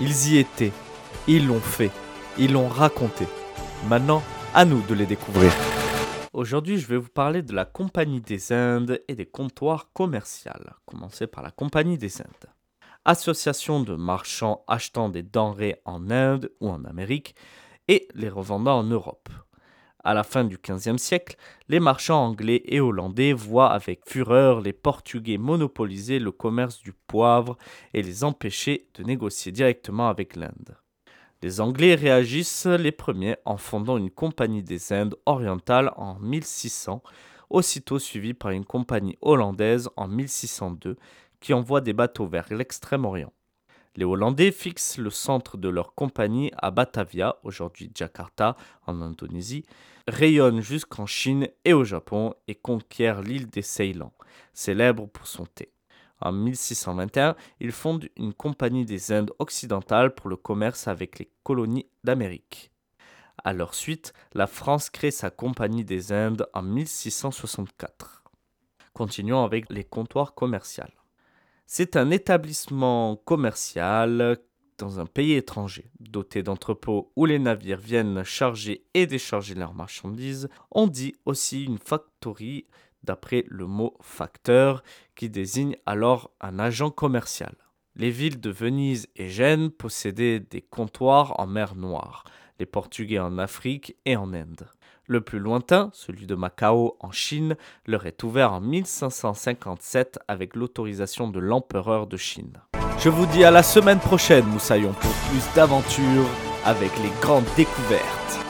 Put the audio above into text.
Ils y étaient, ils l'ont fait, ils l'ont raconté. Maintenant, à nous de les découvrir. Aujourd'hui, je vais vous parler de la Compagnie des Indes et des comptoirs commerciaux. Commencer par la Compagnie des Indes. Association de marchands achetant des denrées en Inde ou en Amérique et les revendant en Europe. À la fin du XVe siècle, les marchands anglais et hollandais voient avec fureur les Portugais monopoliser le commerce du poivre et les empêcher de négocier directement avec l'Inde. Les Anglais réagissent les premiers en fondant une compagnie des Indes orientales en 1600, aussitôt suivie par une compagnie hollandaise en 1602 qui envoie des bateaux vers l'extrême-orient. Les Hollandais fixent le centre de leur compagnie à Batavia, aujourd'hui Jakarta, en Indonésie, rayonnent jusqu'en Chine et au Japon et conquièrent l'île des Ceylan, célèbre pour son thé. En 1621, ils fondent une compagnie des Indes occidentales pour le commerce avec les colonies d'Amérique. À leur suite, la France crée sa compagnie des Indes en 1664. Continuons avec les comptoirs commerciaux. C'est un établissement commercial dans un pays étranger, doté d'entrepôts où les navires viennent charger et décharger leurs marchandises. On dit aussi une factory d'après le mot facteur qui désigne alors un agent commercial. Les villes de Venise et Gênes possédaient des comptoirs en mer Noire, les Portugais en Afrique et en Inde. Le plus lointain, celui de Macao en Chine, leur est ouvert en 1557 avec l'autorisation de l'empereur de Chine. Je vous dis à la semaine prochaine, Moussaillon, pour plus d'aventures avec les grandes découvertes.